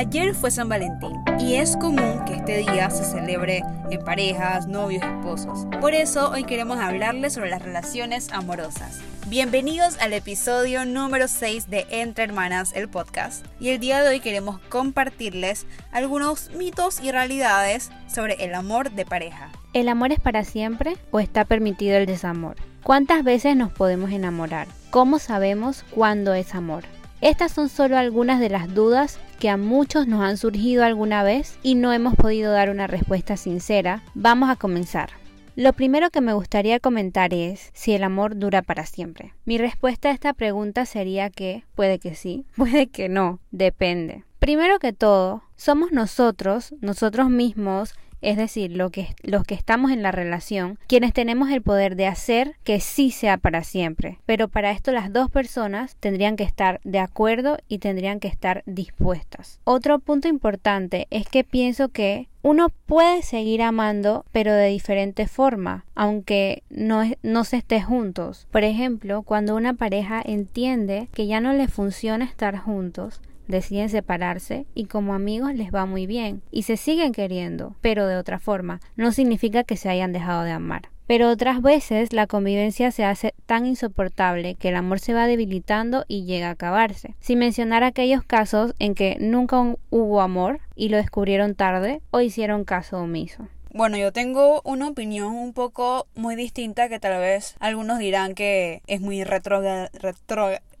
Ayer fue San Valentín y es común que este día se celebre en parejas, novios, esposos. Por eso hoy queremos hablarles sobre las relaciones amorosas. Bienvenidos al episodio número 6 de Entre Hermanas, el podcast. Y el día de hoy queremos compartirles algunos mitos y realidades sobre el amor de pareja. ¿El amor es para siempre o está permitido el desamor? ¿Cuántas veces nos podemos enamorar? ¿Cómo sabemos cuándo es amor? Estas son solo algunas de las dudas que a muchos nos han surgido alguna vez y no hemos podido dar una respuesta sincera. Vamos a comenzar. Lo primero que me gustaría comentar es si el amor dura para siempre. Mi respuesta a esta pregunta sería que puede que sí, puede que no, depende. Primero que todo, somos nosotros, nosotros mismos, es decir, lo que, los que estamos en la relación, quienes tenemos el poder de hacer que sí sea para siempre. Pero para esto las dos personas tendrían que estar de acuerdo y tendrían que estar dispuestas. Otro punto importante es que pienso que uno puede seguir amando, pero de diferente forma, aunque no, no, se esté juntos. Por ejemplo, cuando una pareja entiende que ya no le funciona estar juntos, deciden separarse y como amigos les va muy bien y se siguen queriendo, pero de otra forma. No significa que se hayan dejado de amar. Pero otras veces la convivencia se hace tan insoportable que el amor se va debilitando y llega a acabarse. Sin mencionar aquellos casos en que nunca hubo amor y lo descubrieron tarde o hicieron caso omiso. Bueno, yo tengo una opinión un poco muy distinta que tal vez algunos dirán que es muy retrógrada,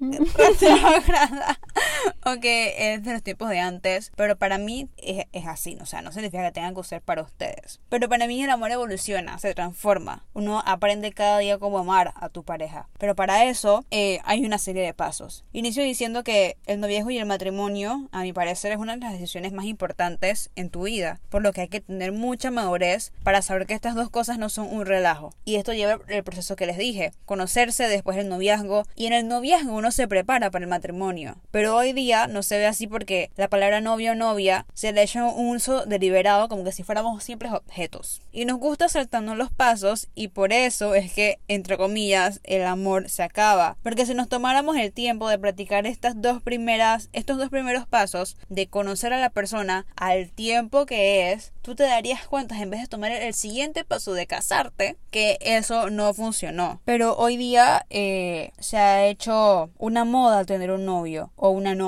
o que es de los tiempos de antes, pero para mí es, así, o sea, no significa que tengan que ser para ustedes. Pero para mí el amor evoluciona, se transforma. Uno aprende cada día cómo amar a tu pareja. Pero para eso eh, hay una serie de pasos. Inicio diciendo que el noviazgo y el matrimonio, a mi parecer, es una de las decisiones más importantes en tu vida, por lo que hay que tener mucha madurez para saber que estas dos cosas no son un relajo. Y esto lleva el proceso que les dije, conocerse después del noviazgo, y en el noviazgo uno se prepara para el matrimonio. Pero hoy día no se ve así porque la palabra novio o novia se le ha hecho un uso deliberado como que si fuéramos simples objetos. Y nos gusta saltando los pasos y por eso es que, entre comillas, el amor se acaba. Porque si nos tomáramos el tiempo de practicar estas dos primeras, estos dos primeros pasos, de conocer a la persona al tiempo que es, tú te darías cuenta en vez de tomar el siguiente paso de casarte, que eso no funcionó. Pero hoy día eh, se ha hecho una moda tener un novio o una novia.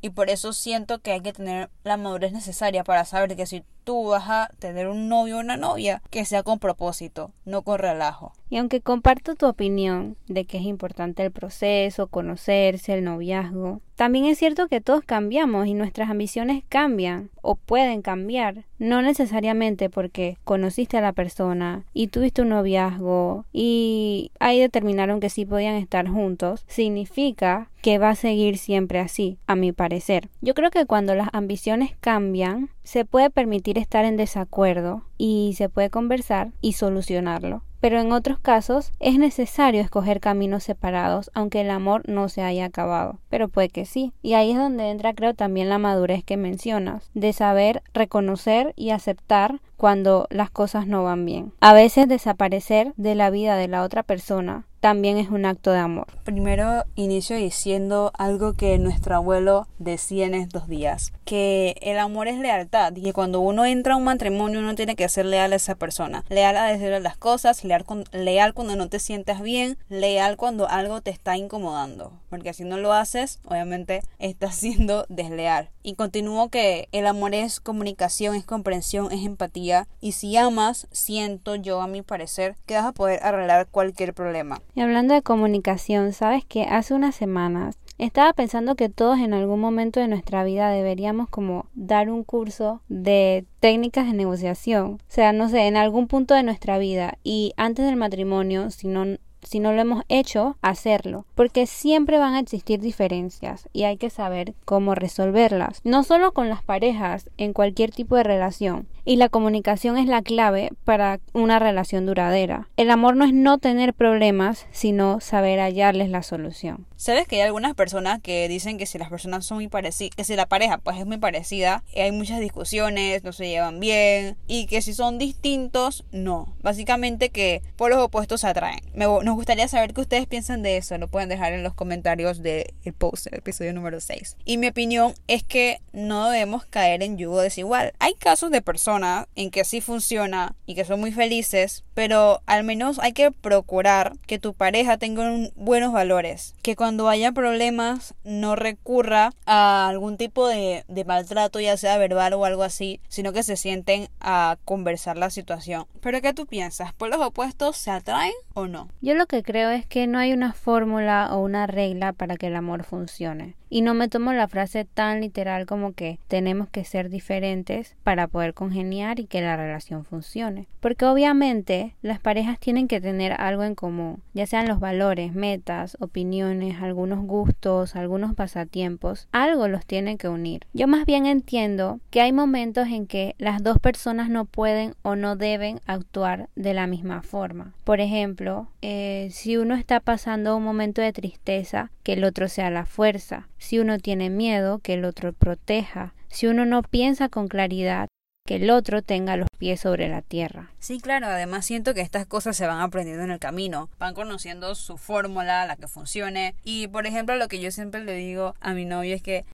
Y por eso siento que hay que tener la madurez necesaria para saber que si tú vas a tener un novio o una novia que sea con propósito, no con relajo. Y aunque comparto tu opinión de que es importante el proceso, conocerse, el noviazgo, también es cierto que todos cambiamos y nuestras ambiciones cambian o pueden cambiar. No necesariamente porque conociste a la persona y tuviste un noviazgo y ahí determinaron que sí podían estar juntos, significa que va a seguir siempre así, a mi parecer. Yo creo que cuando las ambiciones cambian, se puede permitir estar en desacuerdo y se puede conversar y solucionarlo pero en otros casos es necesario escoger caminos separados, aunque el amor no se haya acabado. Pero puede que sí. Y ahí es donde entra creo también la madurez que mencionas, de saber reconocer y aceptar cuando las cosas no van bien. A veces desaparecer de la vida de la otra persona también es un acto de amor. Primero inicio diciendo algo que nuestro abuelo decía en estos días, que el amor es lealtad y que cuando uno entra a un matrimonio uno tiene que ser leal a esa persona, leal a decirle las cosas, leal, leal cuando no te sientas bien, leal cuando algo te está incomodando, porque si no lo haces, obviamente estás siendo desleal. Y continúo que el amor es comunicación, es comprensión, es empatía y si amas, siento yo a mi parecer que vas a poder arreglar cualquier problema. Y hablando de comunicación, sabes que hace unas semanas estaba pensando que todos en algún momento de nuestra vida deberíamos como dar un curso de técnicas de negociación. O sea, no sé, en algún punto de nuestra vida y antes del matrimonio, si no si no lo hemos hecho, hacerlo, porque siempre van a existir diferencias y hay que saber cómo resolverlas, no solo con las parejas, en cualquier tipo de relación y la comunicación es la clave para una relación duradera. El amor no es no tener problemas, sino saber hallarles la solución. Sabes que hay algunas personas que dicen que si las personas son muy parecidas, que si la pareja pues es muy parecida, hay muchas discusiones, no se llevan bien y que si son distintos, no. Básicamente que por los opuestos se atraen. Nos gustaría saber qué ustedes piensan de eso. Lo pueden dejar en los comentarios del post del episodio número 6. Y mi opinión es que no debemos caer en yugo desigual. Hay casos de personas en que sí funciona y que son muy felices, pero al menos hay que procurar que tu pareja tenga buenos valores. Que cuando haya problemas no recurra a algún tipo de, de maltrato, ya sea verbal o algo así, sino que se sienten a conversar la situación. Pero ¿qué tú piensas? ¿Por los opuestos se atraen o no? Yo lo que creo es que no hay una fórmula o una regla para que el amor funcione. Y no me tomo la frase tan literal como que tenemos que ser diferentes para poder congeniar y que la relación funcione. Porque obviamente las parejas tienen que tener algo en común, ya sean los valores, metas, opiniones, algunos gustos, algunos pasatiempos, algo los tiene que unir. Yo más bien entiendo que hay momentos en que las dos personas no pueden o no deben actuar de la misma forma. Por ejemplo, eh, si uno está pasando un momento de tristeza, que el otro sea la fuerza. Si uno tiene miedo, que el otro proteja. Si uno no piensa con claridad, que el otro tenga los pies sobre la tierra. Sí, claro, además siento que estas cosas se van aprendiendo en el camino, van conociendo su fórmula, la que funcione. Y por ejemplo, lo que yo siempre le digo a mi novio es que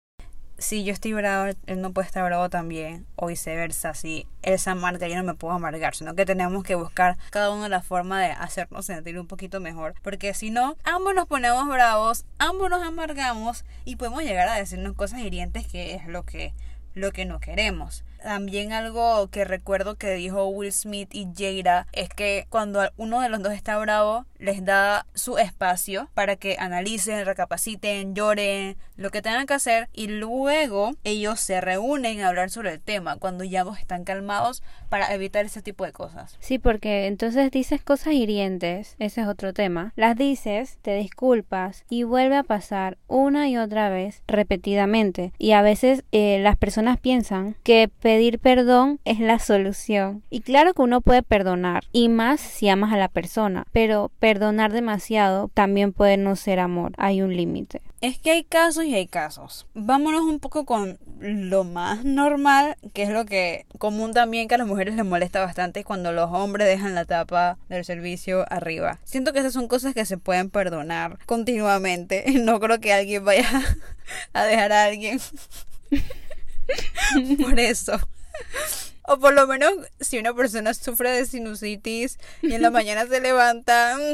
si yo estoy bravo, él no puede estar bravo también, o viceversa, si él se amarga, yo no me puedo amargar, sino que tenemos que buscar cada uno la forma de hacernos sentir un poquito mejor, porque si no, ambos nos ponemos bravos, ambos nos amargamos y podemos llegar a decirnos cosas hirientes que es lo que, lo que no queremos. También algo que recuerdo que dijo Will Smith y Jada es que cuando uno de los dos está bravo, les da su espacio para que analicen, recapaciten, lloren, lo que tengan que hacer y luego ellos se reúnen a hablar sobre el tema cuando ya ambos están calmados para evitar ese tipo de cosas. Sí, porque entonces dices cosas hirientes, ese es otro tema, las dices, te disculpas y vuelve a pasar una y otra vez repetidamente y a veces eh, las personas piensan que pedir perdón es la solución. Y claro que uno puede perdonar, y más si amas a la persona, pero perdonar demasiado también puede no ser amor, hay un límite. Es que hay casos y hay casos. Vámonos un poco con lo más normal, que es lo que común también que a las mujeres les molesta bastante cuando los hombres dejan la tapa del servicio arriba. Siento que esas son cosas que se pueden perdonar continuamente. No creo que alguien vaya a dejar a alguien por eso. O por lo menos si una persona sufre de sinusitis y en la mañana se levanta.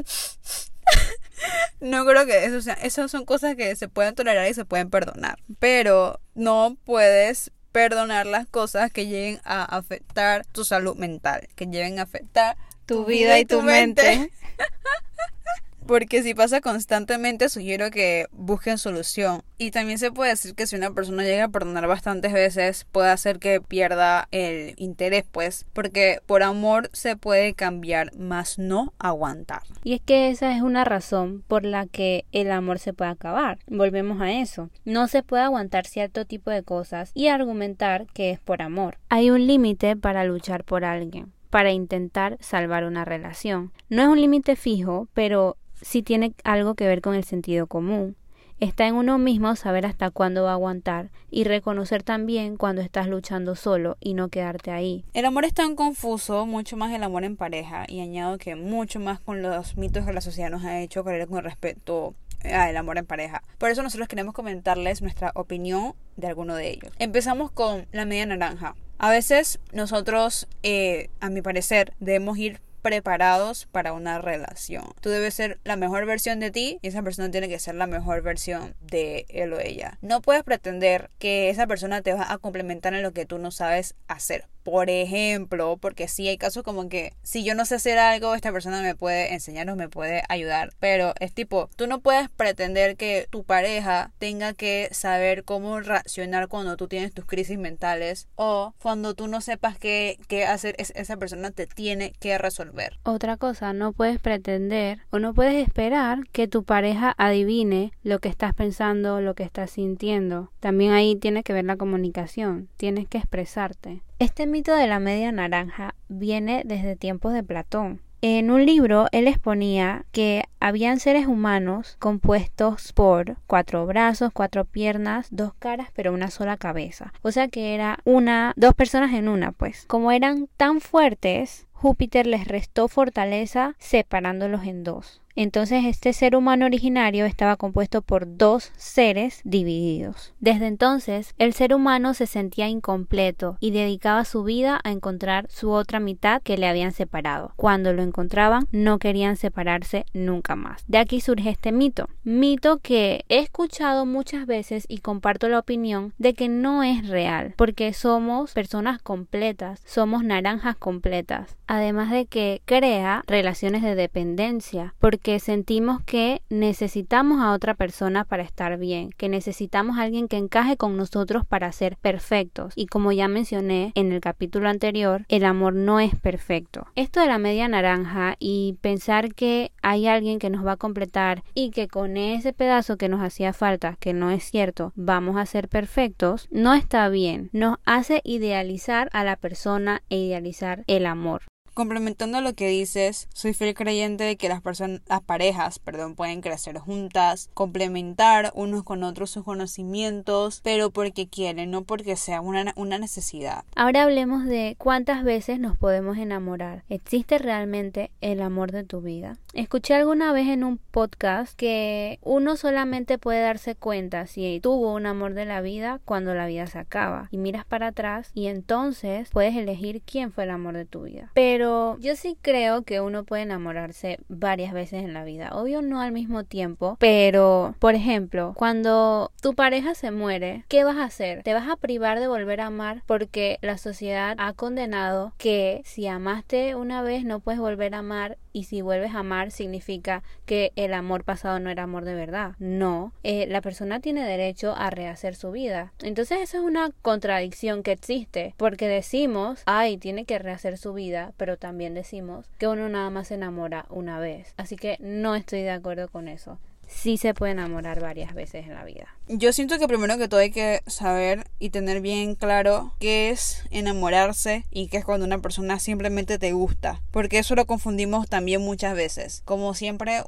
No creo que eso sea. Esas son cosas que se pueden tolerar y se pueden perdonar. Pero no puedes perdonar las cosas que lleguen a afectar tu salud mental, que lleguen a afectar tu, vida, y tu, mente. Porque si pasa constantemente, sugiero que busquen solución. Y también se puede decir que si una persona llega a perdonar bastantes veces, puede hacer que pierda el interés, pues. Porque por amor se puede cambiar, más no aguantar. Y es que esa es una razón por la que el amor se puede acabar. Volvemos a eso. No se puede aguantar cierto tipo de cosas y argumentar que es por amor. Hay un límite para luchar por alguien para intentar salvar una relación. No es un límite fijo, pero si tiene algo que ver con el sentido común. Está en uno mismo saber hasta cuándo va a aguantar y reconocer también cuando estás luchando solo y no quedarte ahí. El amor es tan confuso, mucho más el amor en pareja, y añado que mucho más con los mitos que la sociedad nos ha hecho creer con respecto al amor en pareja. Por eso nosotros queremos comentarles nuestra opinión de alguno de ellos. Empezamos con la media naranja. A veces nosotros, eh, a mi parecer, debemos ir preparados para una relación. Tú debes ser la mejor versión de ti y esa persona tiene que ser la mejor versión de él o ella. No puedes pretender que esa persona te va a complementar en lo que tú no sabes hacer. Por ejemplo, porque sí hay casos como que si yo no sé hacer algo, esta persona me puede enseñar o me puede ayudar. Pero es tipo, tú no puedes pretender que tu pareja tenga que saber cómo reaccionar cuando tú tienes tus crisis mentales o cuando tú no sepas qué, qué hacer, esa persona te tiene que resolver. Otra cosa, no puedes pretender o no puedes esperar que tu pareja adivine lo que estás pensando, lo que estás sintiendo. También ahí tiene que ver la comunicación, tienes que expresarte. Este mito de la media naranja viene desde tiempos de Platón. En un libro él exponía que habían seres humanos compuestos por cuatro brazos, cuatro piernas, dos caras, pero una sola cabeza. O sea que era una, dos personas en una, pues. Como eran tan fuertes, Júpiter les restó fortaleza separándolos en dos. Entonces este ser humano originario estaba compuesto por dos seres divididos. Desde entonces el ser humano se sentía incompleto y dedicaba su vida a encontrar su otra mitad que le habían separado. Cuando lo encontraban no querían separarse nunca más. De aquí surge este mito. Mito que he escuchado muchas veces y comparto la opinión de que no es real porque somos personas completas, somos naranjas completas. Además de que crea relaciones de dependencia porque sentimos que necesitamos a otra persona para estar bien, que necesitamos a alguien que encaje con nosotros para ser perfectos. Y como ya mencioné en el capítulo anterior, el amor no es perfecto. Esto de la media naranja y pensar que hay alguien que nos va a completar y que con ese pedazo que nos hacía falta, que no es cierto, vamos a ser perfectos, no está bien. Nos hace idealizar a la persona e idealizar el amor. Complementando lo que dices, soy fiel creyente de que las personas, las parejas, perdón, pueden crecer juntas, complementar unos con otros sus conocimientos, pero porque quieren, no porque sea una, una necesidad. Ahora hablemos de cuántas veces nos podemos enamorar. ¿Existe realmente el amor de tu vida? Escuché alguna vez en un podcast que uno solamente puede darse cuenta si tuvo un amor de la vida cuando la vida se acaba y miras para atrás y entonces puedes elegir quién fue el amor de tu vida. Pero pero yo sí creo que uno puede enamorarse varias veces en la vida. Obvio no al mismo tiempo, pero por ejemplo, cuando tu pareja se muere, ¿qué vas a hacer? ¿Te vas a privar de volver a amar porque la sociedad ha condenado que si amaste una vez no puedes volver a amar y si vuelves a amar significa que el amor pasado no era amor de verdad. No, eh, la persona tiene derecho a rehacer su vida. Entonces esa es una contradicción que existe porque decimos, ay, tiene que rehacer su vida, pero también decimos que uno nada más se enamora una vez. Así que no estoy de acuerdo con eso sí se puede enamorar varias veces en la vida. Yo siento que primero que todo hay que saber y tener bien claro qué es enamorarse y qué es cuando una persona simplemente te gusta. Porque eso lo confundimos también muchas veces. Como siempre,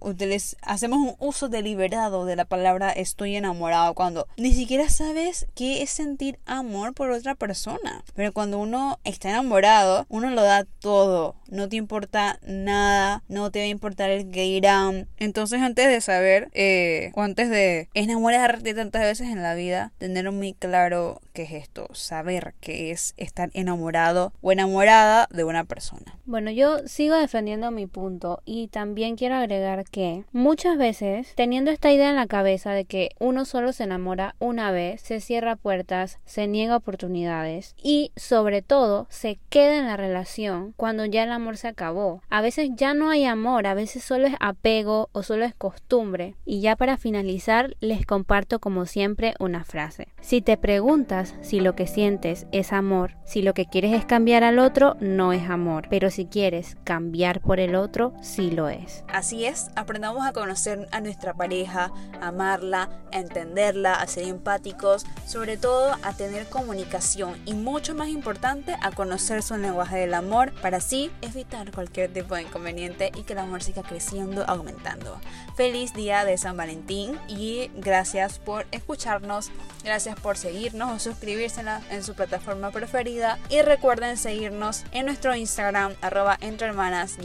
hacemos un uso deliberado de la palabra estoy enamorado cuando ni siquiera sabes qué es sentir amor por otra persona. Pero cuando uno está enamorado, uno lo da todo. No te importa nada, no te va a importar el que irán. Entonces antes de saber eh, o antes de enamorarte tantas veces en la vida, tener muy claro qué es esto, saber qué es estar enamorado o enamorada de una persona. Bueno, yo sigo defendiendo mi punto y también quiero agregar que muchas veces teniendo esta idea en la cabeza de que uno solo se enamora una vez, se cierra puertas, se niega oportunidades y sobre todo se queda en la relación cuando ya el amor se acabó. A veces ya no hay amor, a veces solo es apego o solo es costumbre. Y ya para finalizar les comparto como siempre una frase. Si te preguntas si lo que sientes es amor, si lo que quieres es cambiar al otro, no es amor, pero si quieres cambiar por el otro, sí lo es. Así es, aprendamos a conocer a nuestra pareja, a amarla, a entenderla, a ser empáticos, sobre todo a tener comunicación y mucho más importante a conocer su lenguaje del amor para así evitar cualquier tipo de inconveniente y que el amor siga creciendo, aumentando. Feliz día de San Valentín y gracias por escucharnos, gracias por seguirnos suscribirse en, su plataforma preferida y recuerden seguirnos en nuestro Instagram arroba entre hermanas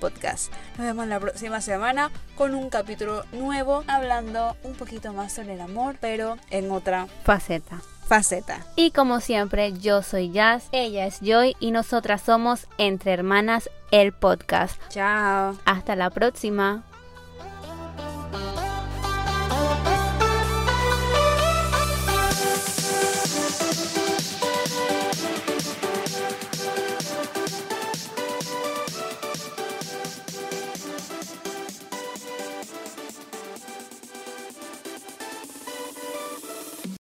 podcast. Nos vemos la próxima semana con un capítulo nuevo hablando un poquito más sobre el amor pero en otra faceta faceta. Y como siempre, yo soy Jazz, ella es Joy y nosotras somos Entre Hermanas el podcast. Chao. Hasta la próxima.